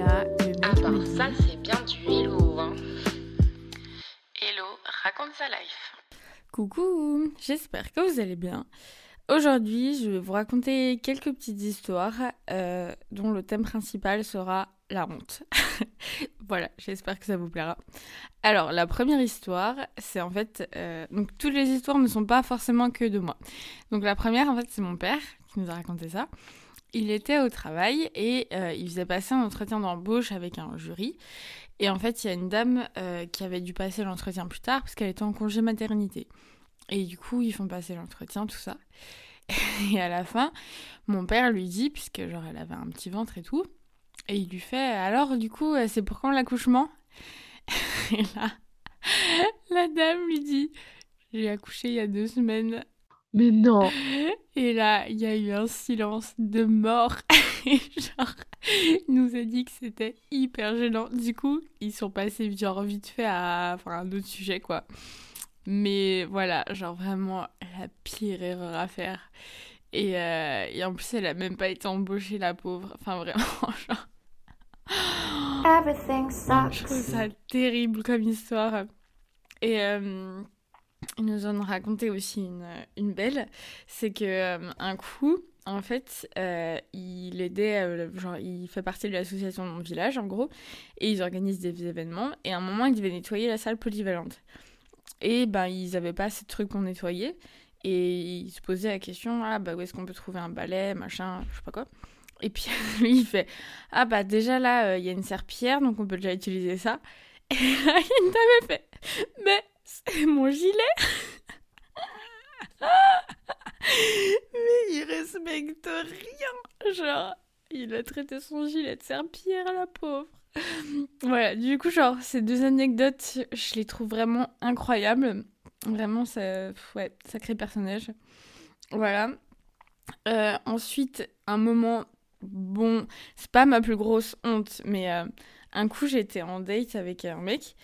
là, le mec Ah ça c'est bien du hello hein. Hello, raconte sa life. Coucou, j'espère que vous allez bien. Aujourd'hui, je vais vous raconter quelques petites histoires euh, dont le thème principal sera la honte. voilà, j'espère que ça vous plaira. Alors, la première histoire, c'est en fait... euh, donc, toutes les histoires ne sont pas forcément que de moi. Donc, la première, en fait, c'est mon père qui nous a raconté ça. Il était au travail et euh, il faisait passer un entretien d'embauche avec un jury. Et en fait, il y a une dame euh, qui avait dû passer l'entretien plus tard parce qu'elle était en congé maternité. Et du coup, ils font passer l'entretien, tout ça. Et à la fin, mon père lui dit, puisque genre elle avait un petit ventre et tout, et il lui fait Alors, du coup, euh, c'est pour quand l'accouchement? Et là, la dame lui dit J'ai accouché il y a deux semaines. Mais non. Et là, il y a eu un silence de mort. Et genre, il nous a dit que c'était hyper gênant. Du coup, ils sont passés genre vite fait à enfin, un autre sujet, quoi. Mais voilà, genre vraiment la pire erreur à faire. Et, euh, et en plus, elle a même pas été embauchée, la pauvre. Enfin, vraiment, genre. Everything Je trouve sucks. ça terrible comme histoire. Et euh, il nous en a raconté aussi une, une belle. C'est que euh, un coup, en fait, euh, il aidait, euh, genre, il fait partie de l'association de mon village, en gros, et ils organisent des événements. Et à un moment, il devait nettoyer la salle polyvalente. Et ben, ils avaient pas assez de trucs pour nettoyer. Et il se posait la question, ah bah où est-ce qu'on peut trouver un balai, machin, je sais pas quoi. Et puis lui, il fait, ah bah déjà là, il y a une serpillière, donc on peut déjà utiliser ça. Et là, il m'avait fait, mais mon gilet. mais il respecte rien. Genre, il a traité son gilet de serpillière, la pauvre. Voilà, du coup, genre, ces deux anecdotes, je les trouve vraiment incroyables. Vraiment, ça, ouais, sacré personnage. Voilà. Euh, ensuite, un moment, bon, c'est pas ma plus grosse honte, mais euh, un coup, j'étais en date avec un mec.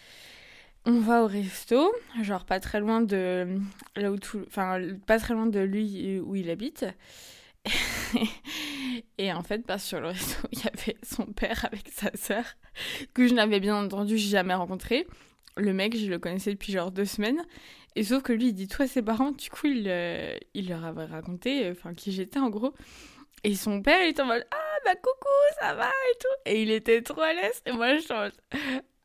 On va au resto, genre pas très loin de là où tout, enfin pas très loin de lui où il habite. Et en fait, bah, sur le resto, il y avait son père avec sa sœur, que je n'avais bien entendu jamais rencontré. Le mec, je le connaissais depuis genre deux semaines. Et sauf que lui, il dit, toi, ses parents, du coup, il, euh, il leur avait raconté, enfin, qui j'étais en gros. Et son père, il était en mode, ah, bah coucou, ça va et tout. Et il était trop à l'aise. Et moi, je suis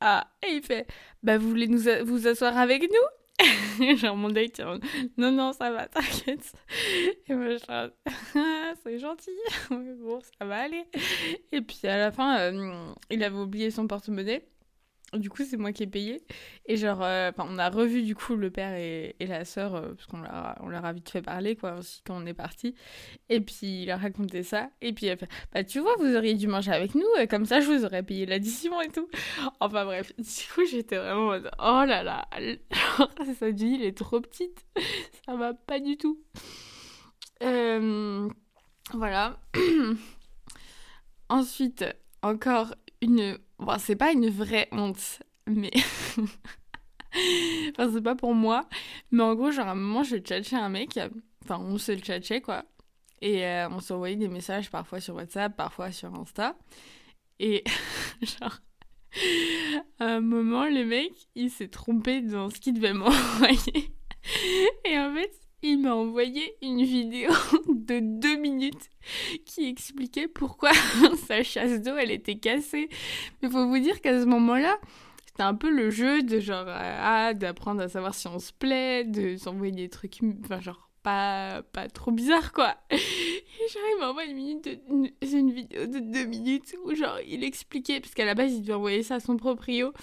ah. Et il fait, bah vous voulez nous vous asseoir avec nous? Genre, mon date, non, non, ça va, t'inquiète. Et moi, je ah, c'est gentil. Bon, ça va aller. Et puis à la fin, euh, il avait oublié son porte-monnaie. Du coup, c'est moi qui ai payé. Et genre, euh, on a revu du coup le père et, la sœur, euh, parce qu'on leur, a- vite fait parler, quoi, aussi quand on est parti. Et puis, il a raconté ça. Et puis, elle fait, bah, tu vois, vous auriez dû manger avec nous, et comme ça, je vous aurais payé l'addition et tout. Enfin, bref. Du coup, j'étais vraiment en mode, oh là là, genre, cette ville est trop petite. Ça va pas du tout. Euh, voilà. Ensuite, encore une. C'est pas une vraie honte, mais. enfin, c'est pas pour moi. Mais en gros, genre, à un moment, je tchatchais un mec. Enfin, on se tchatchait, quoi. Et euh, on s'envoyait des messages parfois sur WhatsApp, parfois sur Insta. Et genre. À un moment, le mec, il s'est trompé dans ce qu'il devait m'envoyer. Et en fait, il m'a envoyé une vidéo de deux minutes qui expliquait pourquoi sa chasse d'eau, elle était cassée. Mais faut vous dire qu'à ce moment-là, c'était un peu le jeu de genre, euh, ah, d'apprendre à savoir si on se plaît, de s'envoyer des trucs, enfin, genre, pas, pas trop bizarre, quoi. Et genre, il m'envoie une, une, une vidéo de deux minutes où, genre, il expliquait, parce qu'à la base, il devait envoyer ça à son proprio.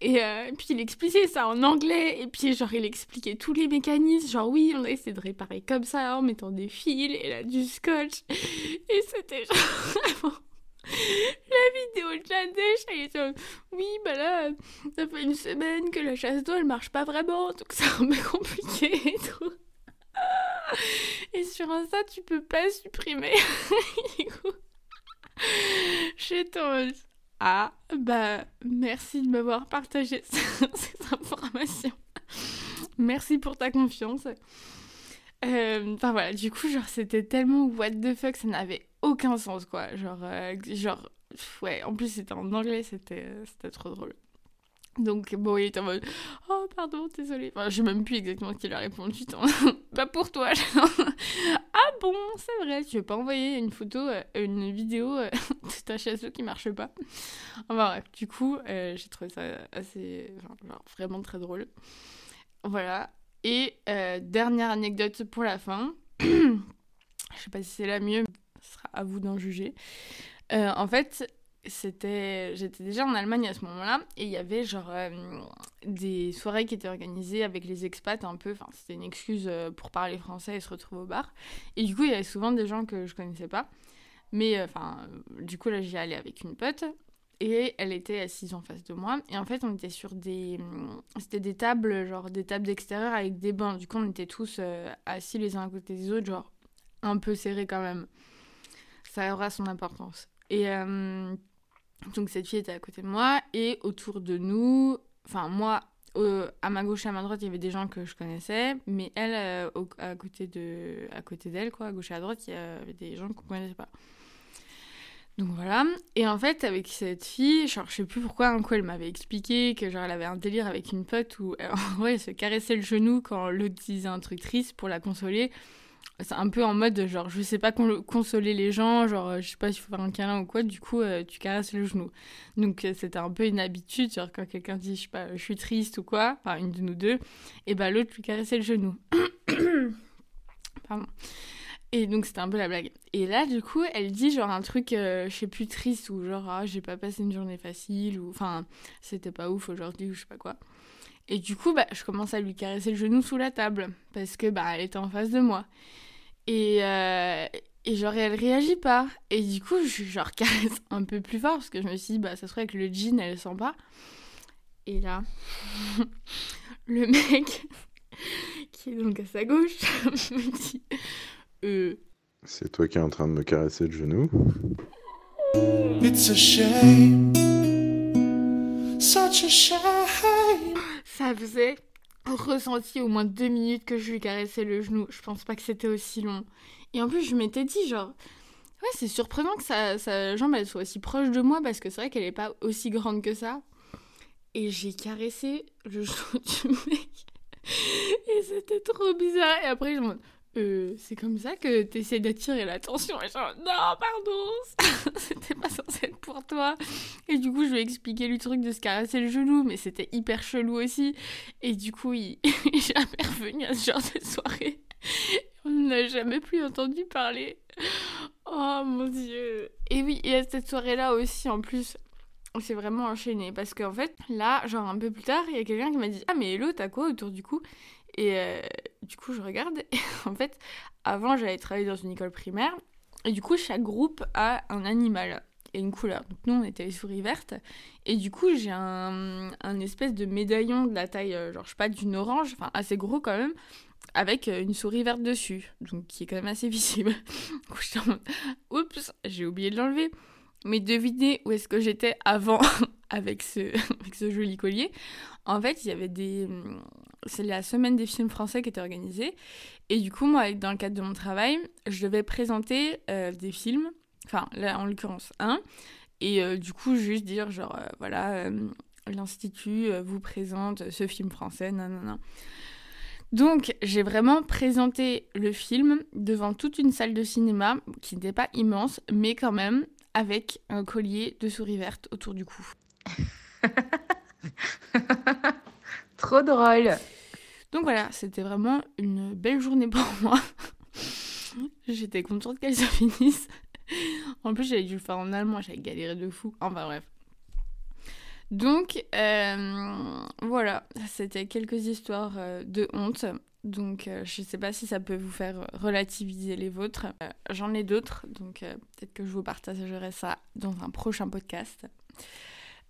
Et euh, puis il expliquait ça en anglais, et puis genre il expliquait tous les mécanismes, genre oui, on a essayé de réparer comme ça en mettant des fils et là du scotch. Et c'était genre vraiment la vidéo de la dèche, elle était en mode, oui, bah là, ça fait une semaine que la chasse d'eau elle marche pas vraiment, donc c'est un peu compliqué et tout. Et sur Insta, tu peux pas supprimer. du coup, j'étais en mode, ah, bah, merci de m'avoir partagé ces informations. Merci pour ta confiance. Euh, Enfin voilà, du coup, genre, c'était tellement what the fuck, ça n'avait aucun sens, quoi. Genre, euh, genre ouais, en plus c'était en anglais, c'était c'était trop drôle. Donc bon, il était en mode Oh pardon, désolé. Enfin, je sais même plus exactement ce qu'il a répondu. pas pour toi. ah bon, c'est vrai, tu veux pas envoyer une photo, euh, une vidéo euh, de ta chasse qui marche pas. Enfin bref, du coup, euh, j'ai trouvé ça assez. Vraiment très drôle. Voilà. Et dernière anecdote pour la fin. je sais pas si c'est la mieux, ce sera à vous d'en juger. en fait, c'était j'étais déjà en Allemagne à ce moment-là et il y avait genre euh, des soirées qui étaient organisées avec les expats un peu enfin c'était une excuse euh, pour parler français et se retrouver au bar. Et du coup il y avait souvent des gens que je connaissais pas. Mais euh, enfin du coup là j'y allais avec une pote et elle était assise en face de moi. Et en fait on était sur des c'était des tables genre des tables d'extérieur avec des bancs. Du coup on était tous assis les uns à côté des autres genre un peu serrés quand même. Ça aura son importance. Et donc cette fille était à côté de moi et autour de nous, enfin moi, à ma gauche et à ma droite, il y avait des gens que je connaissais, mais elle, euh, à côté de, à côté d'elle, quoi, à gauche et à droite, il y avait des gens qu'on connaissait pas. Donc voilà. Et en fait, avec cette fille, genre, je sais plus pourquoi, un coup, elle m'avait expliqué que genre, elle avait un délire avec une pote où, en vrai, elle se caressait le genou quand l'autre disait un truc triste pour la consoler c'est un peu en mode genre je sais pas consoler les gens genre je sais pas s'il faut faire un câlin ou quoi du coup euh, tu caresses le genou. Donc euh, c'était un peu une habitude genre quand quelqu'un dit je sais pas je suis triste ou quoi enfin une de nous deux et bah l'autre lui caressait le genou. Pardon. Et donc c'était un peu la blague. Et là du coup elle dit genre un truc euh, je sais plus triste ou genre ah, j'ai pas passé une journée facile ou enfin c'était pas ouf aujourd'hui ou je sais pas quoi et du coup, bah, je commence à lui caresser le genou sous la table parce que bah, elle était en face de moi. Et, euh, et genre, elle réagit pas. Et du coup, je genre caresse un peu plus fort parce que je me suis dit, bah, ça serait que le jean, elle sent pas. Et là, le mec qui est donc à sa gauche me dit, euh... C'est toi qui es en train de me caresser le genou? It's a shame. Such a shame. Ça faisait ressenti au moins deux minutes que je lui caressais le genou. Je pense pas que c'était aussi long. Et en plus, je m'étais dit, genre, ouais, c'est surprenant que sa, jambe elle soit aussi proche de moi parce que c'est vrai qu'elle est pas aussi grande que ça. Et j'ai caressé le genou du mec. Et c'était trop bizarre. Et après, je me euh, c'est comme ça que tu essaies d'attirer l'attention. Et genre, non, pardon, c'était pas censé être pour toi. Et du coup, je lui ai expliqué le truc de se caresser le genou, mais c'était hyper chelou aussi. Et du coup, il est jamais revenu à ce genre de soirée. On n'a jamais plus entendu parler. Oh mon dieu. Et oui, et à cette soirée-là aussi, en plus, on s'est vraiment enchaîné. Parce qu'en fait, là, genre un peu plus tard, il y a quelqu'un qui m'a dit Ah, mais hello, t'as quoi autour du cou? Et euh, du coup, je regarde. En fait, avant, j'avais travaillé dans une école primaire. Et du coup, chaque groupe a un animal et une couleur. Donc nous, on était les souris vertes. Et du coup, j'ai un, espèce de médaillon de la taille, euh, genre, je sais pas, d'une orange, enfin assez gros quand même, avec euh, une souris verte dessus. Donc qui est quand même assez visible. Oups, j'ai oublié de l'enlever. Mais devinez où est-ce que j'étais avant? avec ce, joli collier. En fait, il y avait des. C'est la semaine des films français qui était organisée. Et du coup, moi, dans le cadre de mon travail, je devais présenter euh, des films. Enfin, là, en l'occurrence, un. Et euh, du coup, juste dire, genre, euh, voilà, l'Institut vous présente ce film français, non. Donc, j'ai vraiment présenté le film devant toute une salle de cinéma qui n'était pas immense, mais quand même avec un collier de souris verte autour du cou. Trop drôle. Donc voilà, c'était vraiment une belle journée pour moi. J'étais contente qu'elle se finisse. En plus, j'avais dû le faire en allemand, j'avais galéré de fou. Enfin bref. Donc euh, voilà, c'était quelques histoires euh, de honte. Donc euh, je ne sais pas si ça peut vous faire relativiser les vôtres. J'en ai d'autres, donc peut-être que je vous partagerai ça dans un prochain podcast.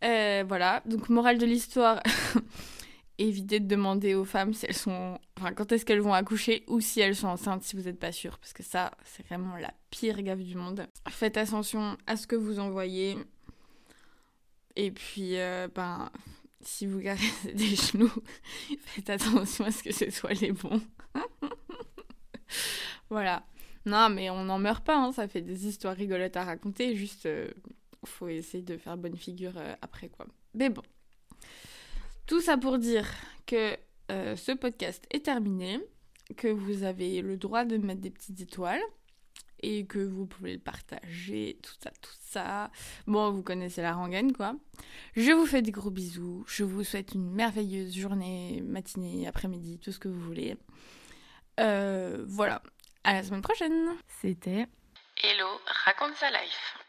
Voilà, donc morale de l'histoire, évitez de demander aux femmes si elles sont, quand est-ce qu'elles vont accoucher ou si elles sont enceintes si vous n'êtes pas sûr, parce que ça c'est vraiment la pire gaffe du monde. Faites attention à ce que vous envoyez. Et puis, euh, ben, si vous caressez des genoux, faites attention à ce que ce soit les bons. voilà. Non, mais on n'en meurt pas, hein. ça fait des histoires rigolotes à raconter, juste... Euh, faut essayer de faire bonne figure euh, après quoi. Mais bon. Tout ça pour dire que euh, ce podcast est terminé, que vous avez le droit de mettre des petites étoiles et que vous pouvez le partager, tout ça, tout ça. Bon, vous connaissez la rengaine quoi. Je vous fais des gros bisous, je vous souhaite une merveilleuse journée, matinée, après-midi, tout ce que vous voulez. Euh, voilà, à la semaine prochaine. C'était Hello, raconte sa life.